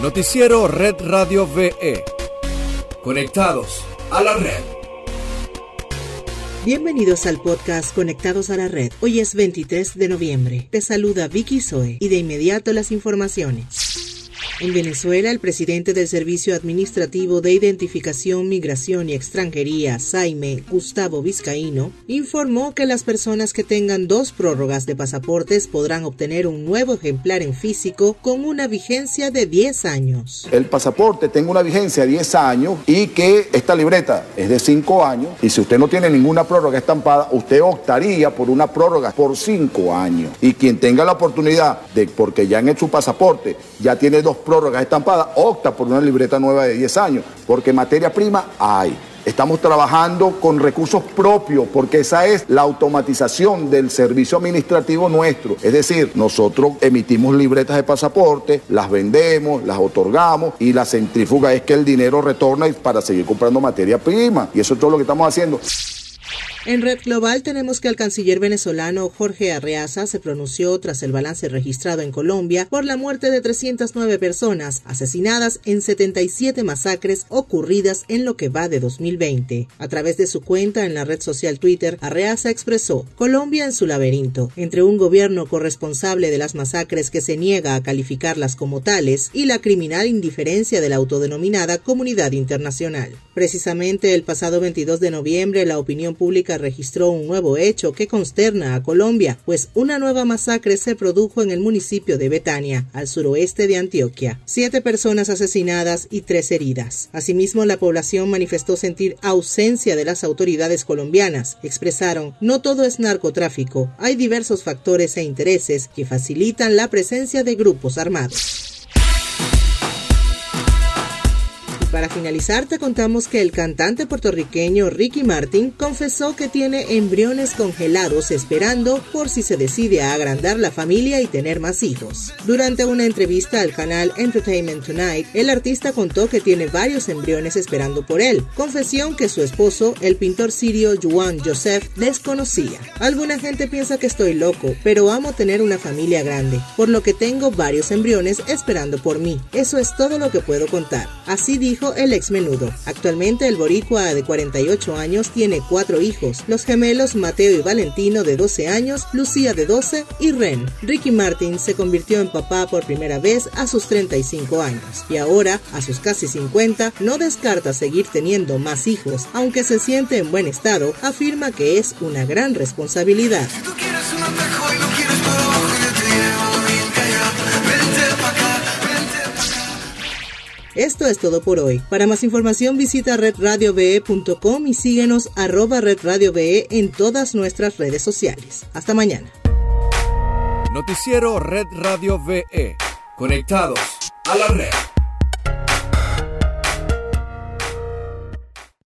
Noticiero Red Radio VE. Conectados a la red. Bienvenidos al podcast Conectados a la Red. Hoy es 23 de noviembre. Te saluda Vicky Zoe y de inmediato las informaciones. En Venezuela, el presidente del Servicio Administrativo de Identificación, Migración y Extranjería, Saime Gustavo Vizcaíno, informó que las personas que tengan dos prórrogas de pasaportes podrán obtener un nuevo ejemplar en físico con una vigencia de 10 años. El pasaporte tenga una vigencia de 10 años y que esta libreta es de 5 años y si usted no tiene ninguna prórroga estampada, usted optaría por una prórroga por 5 años. Y quien tenga la oportunidad de, porque ya en su pasaporte ya tiene dos prórrogas estampadas, opta por una libreta nueva de 10 años, porque materia prima hay. Estamos trabajando con recursos propios porque esa es la automatización del servicio administrativo nuestro. Es decir, nosotros emitimos libretas de pasaporte, las vendemos, las otorgamos y la centrífuga es que el dinero retorna para seguir comprando materia prima. Y eso es todo lo que estamos haciendo. En Red Global tenemos que el canciller venezolano Jorge Arreaza se pronunció tras el balance registrado en Colombia por la muerte de 309 personas asesinadas en 77 masacres ocurridas en lo que va de 2020. A través de su cuenta en la red social Twitter, Arreaza expresó Colombia en su laberinto, entre un gobierno corresponsable de las masacres que se niega a calificarlas como tales y la criminal indiferencia de la autodenominada comunidad internacional. Precisamente el pasado 22 de noviembre la opinión pública registró un nuevo hecho que consterna a Colombia, pues una nueva masacre se produjo en el municipio de Betania, al suroeste de Antioquia. Siete personas asesinadas y tres heridas. Asimismo, la población manifestó sentir ausencia de las autoridades colombianas. Expresaron, no todo es narcotráfico, hay diversos factores e intereses que facilitan la presencia de grupos armados. Para finalizar, te contamos que el cantante puertorriqueño Ricky Martin confesó que tiene embriones congelados esperando por si se decide a agrandar la familia y tener más hijos. Durante una entrevista al canal Entertainment Tonight, el artista contó que tiene varios embriones esperando por él, confesión que su esposo, el pintor sirio Juan Joseph, desconocía. Alguna gente piensa que estoy loco, pero amo tener una familia grande, por lo que tengo varios embriones esperando por mí. Eso es todo lo que puedo contar. Así dijo el ex menudo. Actualmente el boricua de 48 años tiene cuatro hijos, los gemelos Mateo y Valentino de 12 años, Lucía de 12 y Ren. Ricky Martin se convirtió en papá por primera vez a sus 35 años y ahora, a sus casi 50, no descarta seguir teniendo más hijos, aunque se siente en buen estado, afirma que es una gran responsabilidad. Esto es todo por hoy. Para más información visita redradiove.com y síguenos arroba redradiove en todas nuestras redes sociales. Hasta mañana. Noticiero Red Radio VE. Conectados a la red.